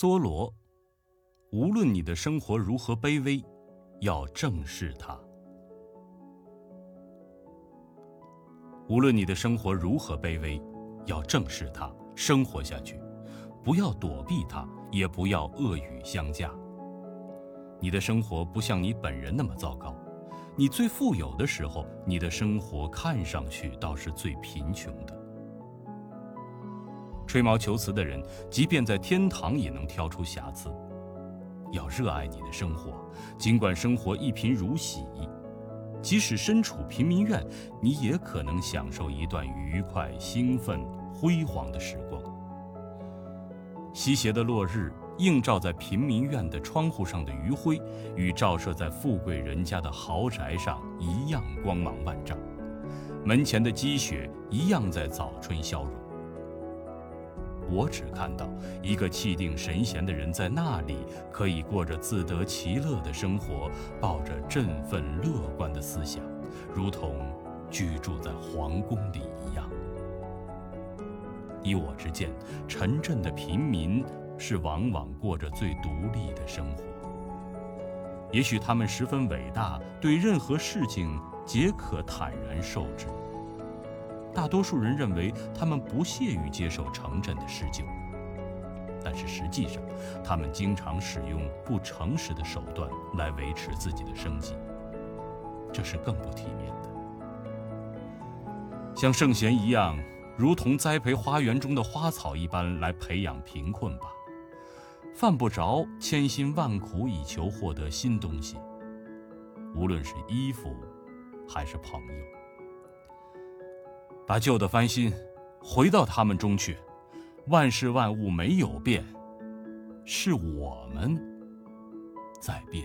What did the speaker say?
梭罗，无论你的生活如何卑微，要正视它。无论你的生活如何卑微，要正视它，生活下去，不要躲避它，也不要恶语相加。你的生活不像你本人那么糟糕，你最富有的时候，你的生活看上去倒是最贫穷的。吹毛求疵的人，即便在天堂也能挑出瑕疵。要热爱你的生活，尽管生活一贫如洗，即使身处贫民院，你也可能享受一段愉快、兴奋、辉煌的时光。西斜的落日映照在贫民院的窗户上的余晖，与照射在富贵人家的豪宅上一样光芒万丈，门前的积雪一样在早春消融。我只看到一个气定神闲的人在那里，可以过着自得其乐的生活，抱着振奋乐观的思想，如同居住在皇宫里一样。依我之见，城镇的平民是往往过着最独立的生活。也许他们十分伟大，对任何事情皆可坦然受之。大多数人认为他们不屑于接受城镇的施救，但是实际上，他们经常使用不诚实的手段来维持自己的生计，这是更不体面的。像圣贤一样，如同栽培花园中的花草一般来培养贫困吧，犯不着千辛万苦以求获得新东西，无论是衣服，还是朋友。把旧的翻新，回到他们中去。万事万物没有变，是我们在变。